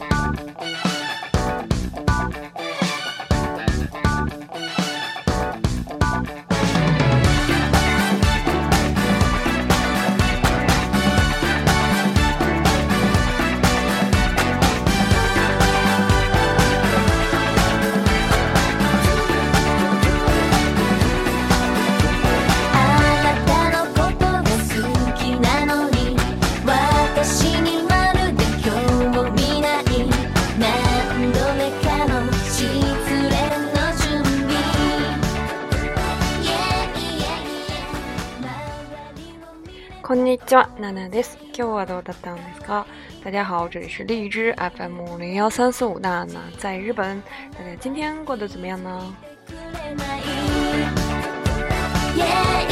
Yeah. 哇，娜娜，this，今日はどうだったですか？大家好，这里是荔枝 FM 零幺三四五娜娜，在日本，大家今天过得怎么样呢？y e a h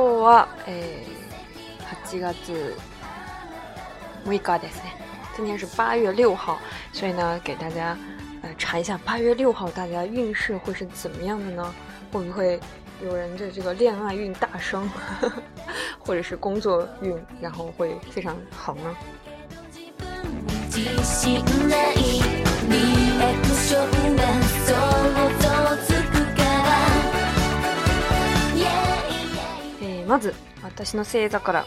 后是八月六日，今天是八月六号，所以呢，给大家查一下八月六号大家运势会是怎么样的呢？会不会有人的这个恋爱运大升，或者是工作运，然后会非常好呢？まず私の星座から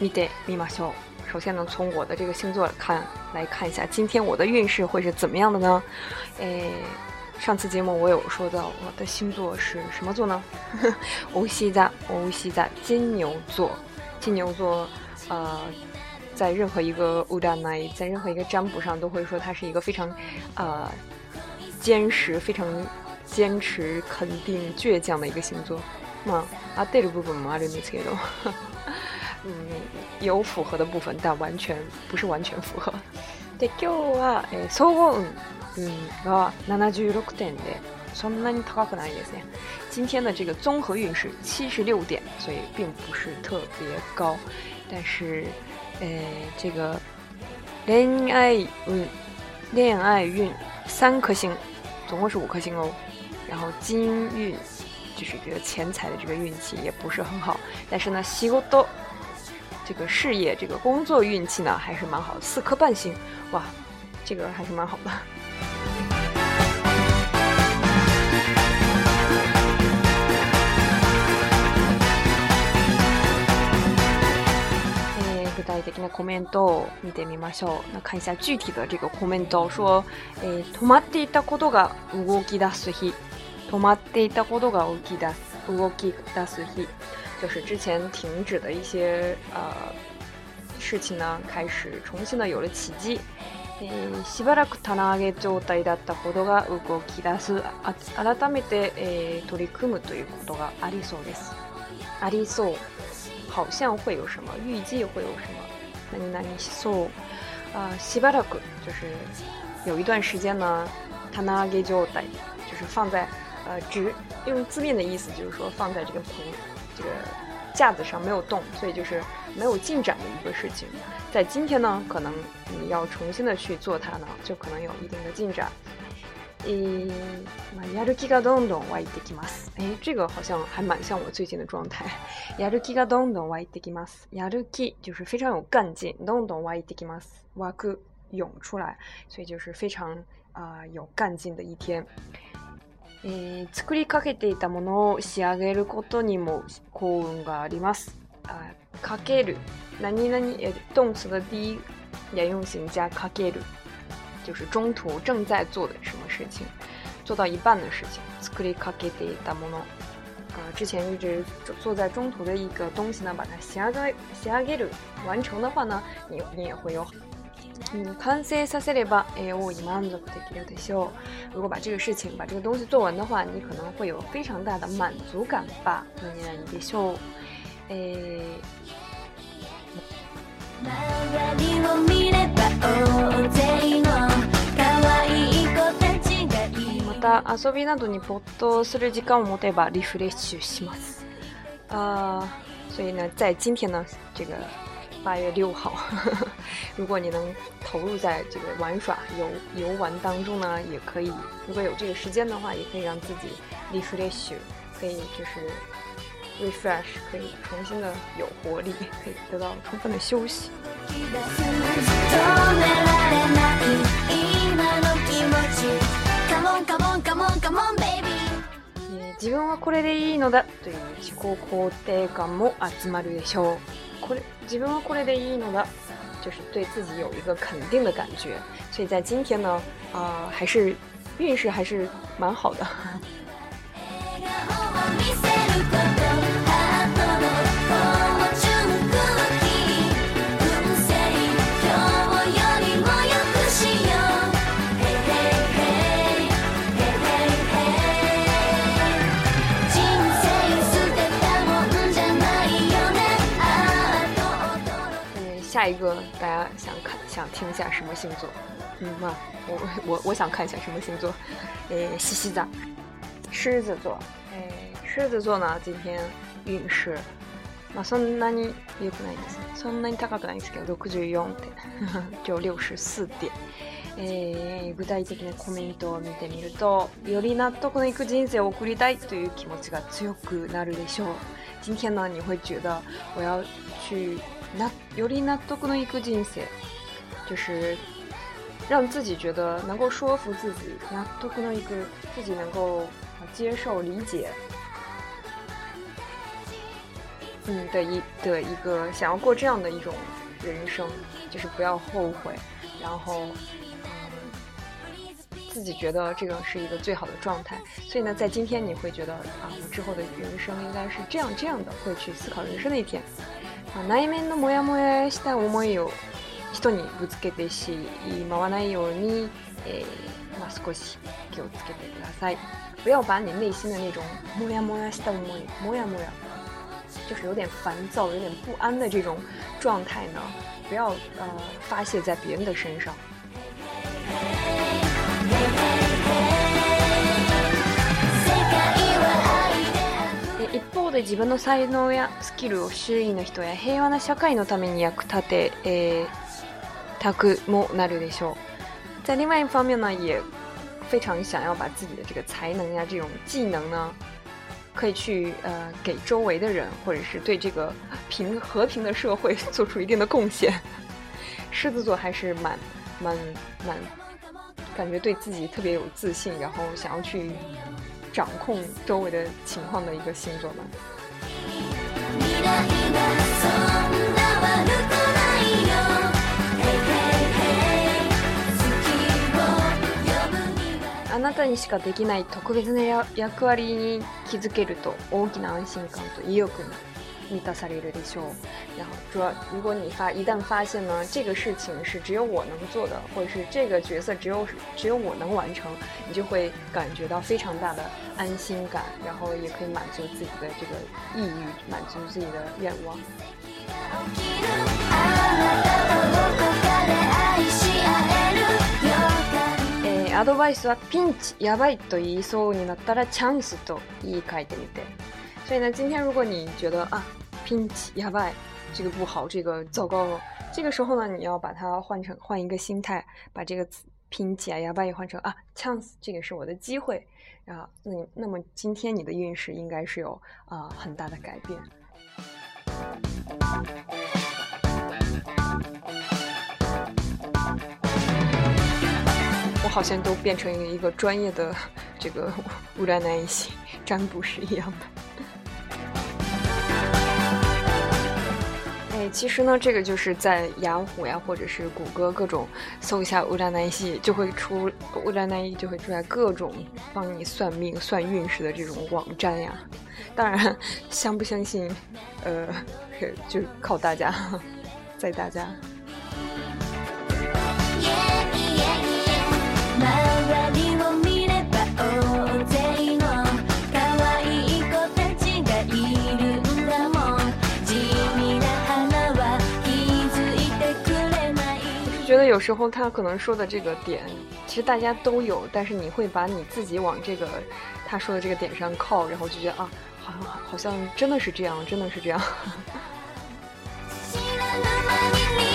見てみましょう。首先呢，从我的这个星座看来看一下，今天我的运势会是怎么样的呢？诶，上次节目我有说到我的星座是什么座呢？欧西在欧西在金牛座。金牛座，呃，在任何一个 u d a 在任何一个占卜上，都会说它是一个非常呃坚实、非常坚持、肯定、倔强的一个星座。まあ合ってる部分もある嘛，就那些的，嗯，有符合的部分，但完全不是完全符合。で今日はえ総合運が七十六点でそんなに高くないですね。今天的这个综合运是七十六点，所以并不是特别高。但是，诶，这个恋爱运，恋爱运三颗星，总共是五颗星哦。然后金运。就是这个钱财的这个运气也不是很好，但是呢，西多这个事业、这个工作运气呢还是蛮好的，四颗半星，哇，这个还是蛮好的。诶，具体的那个コメン見てみましょう。那看一下具体的这个コメント说，え、止まっていたことが動き出す日。止まっていたことが起き出す動き出す日，就是之前停止的一些呃事情呢，开始重新的有了奇迹。えー、しばらく棚上げ状態だったことが動き出す改めて、えー、取り組むということがありそうですありそう好像会有什么预计会有什么何々しそう啊、呃、しばらく就是有一段时间呢棚上げ状態就是放在呃，直用字面的意思就是说放在这个盆、这个架子上没有动，所以就是没有进展的一个事情。在今天呢，可能你要重新的去做它呢，就可能有一定的进展。诶，这个好像还蛮像我最近的状态。ヤルキがどんどん湧いてきます。ヤルキ就是非常有干劲，どんどん湧いてきます，湧出涌出来，所以就是非常啊有干劲的一天。えー、作りかけていたものを仕上げることにも幸運があります。あかける。何々え动词的第一沿用型加かける，就是中途正在做的什么事情，做到一半的事情。作りかけていたもの。呃，之前一直做在中途的一个东西呢，把它仕上げ、仕上げる完成的话呢，你你也会有嗯，完成させれば，哎，我已满足できるでしょう。如果把这个事情、把这个东西做完的话，你可能会有非常大的满足感吧。何々でしょ哎。また遊びなどに没頭する時間を持てばリフレッシュします。所以呢，在今天呢，这个。八月六号，如果你能投入在这个玩耍、游游玩当中呢，也可以；如果有这个时间的话，也可以让自己 refresh，可以就是 refresh，可以重新的有活力，可以得到充分的休息。自己觉得，自己觉得，自己觉得，自自己觉得，自己觉得，自己觉得，自酷，分本上酷的的意义呢，就是对自己有一个肯定的感觉，所以在今天呢，呃，还是运势还是蛮好的。下一个大家想看想听一下什么星座？嗯嘛、啊，我我我想看一下什么星座？诶、哎，西西子，狮子座。诶、哎，狮子座呢，今天运势。まそんなに良くないです。そんなに高くないですけど、64点。今日64点。えー、具体的なコメントを見てみると、より納得のいく人生を送りたいという気持ちが強くなるでしょう。今天呢，你会觉得我要去那尤里纳多可能一个境就是让自己觉得能够说服自己，那，多可能一个自己能够接受理解，嗯，的一的一个想要过这样的一种人生，就是不要后悔，然后，嗯，自己觉得这个是一个最好的状态。所以呢，在今天你会觉得啊，我之后的人生应该是这样这样的，会去思考人生的一天。まあ、内面のモヤモヤした思いを人にぶつけてしまわないように、えー、まあ、少し気をつけてください。不要把你内心的那种モヤモヤした思い、モヤモヤ就是有点烦躁、有点不安的这种状態呢，不要呃发泄在别人的身上。一方で自分の才能やスキルを周囲の人や平和な社会のために役立てたくもなるでしょう。在另外一方面呢，也非常想要把自己的这个才能呀、这种技能呢，可以去呃给周围的人，或者是对这个平和平的社会做出一定的贡献。狮子座还是蛮蛮蛮感觉对自己特别有自信，然后想要去。掌控周围的情况的一个星座吧。あなたにしかできない特別な役割に気づけると大きな安心感と意欲に到然后主要，如果你发一旦发现呢，这个事情是只有我能做的，或者是这个角色只有只有我能完成，你就会感觉到非常大的安心感，然后也可以满足自己的这个抑郁，满足自己的愿望。はピンチやばいと言いそうになったらチャンスと言いてみて。所以呢，今天如果你觉得啊。拼起呀外，这个不好，这个糟糕。这个时候呢，你要把它换成换一个心态，把这个拼起呀外也换成啊，Chance，这个是我的机会。啊，那你那么今天你的运势应该是有啊很大的改变。我好像都变成一个专业的这个乌 拉男依星占卜师一样的。其实呢，这个就是在雅虎呀，或者是谷歌各种搜一下乌拉那依，就会出乌拉那依就会出来各种帮你算命、算运势的这种网站呀。当然，相不相信，呃，就靠大家，在大家。时候他可能说的这个点，其实大家都有，但是你会把你自己往这个他说的这个点上靠，然后就觉得啊，好，像好像真的是这样，真的是这样。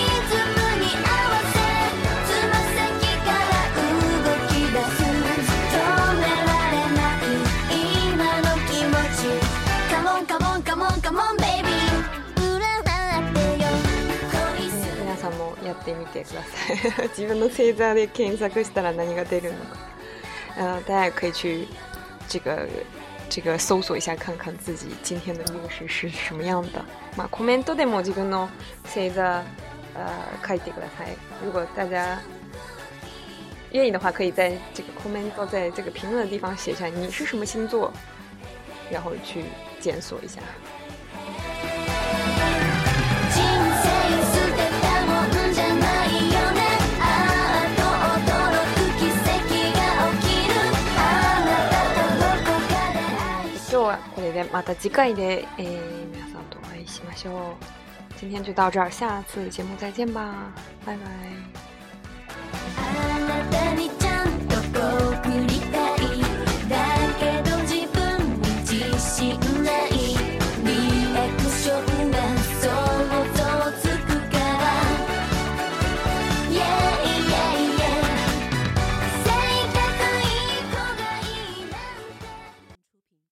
やってみてください。自分の星座で検索したら何が出るのか。呃，大家可以去这个这个搜索一下，看看自己今天的运势是什么样的。まあコメントでも自分の星座、あ書いてください。如果大家愿意的话，可以在这个コメント，在这个评论的地方写下你是什么星座，然后去检索一下。家また次回で、えー、皆さんとお会いしましょう。今天就到这儿，下次节目再见吧，拜拜。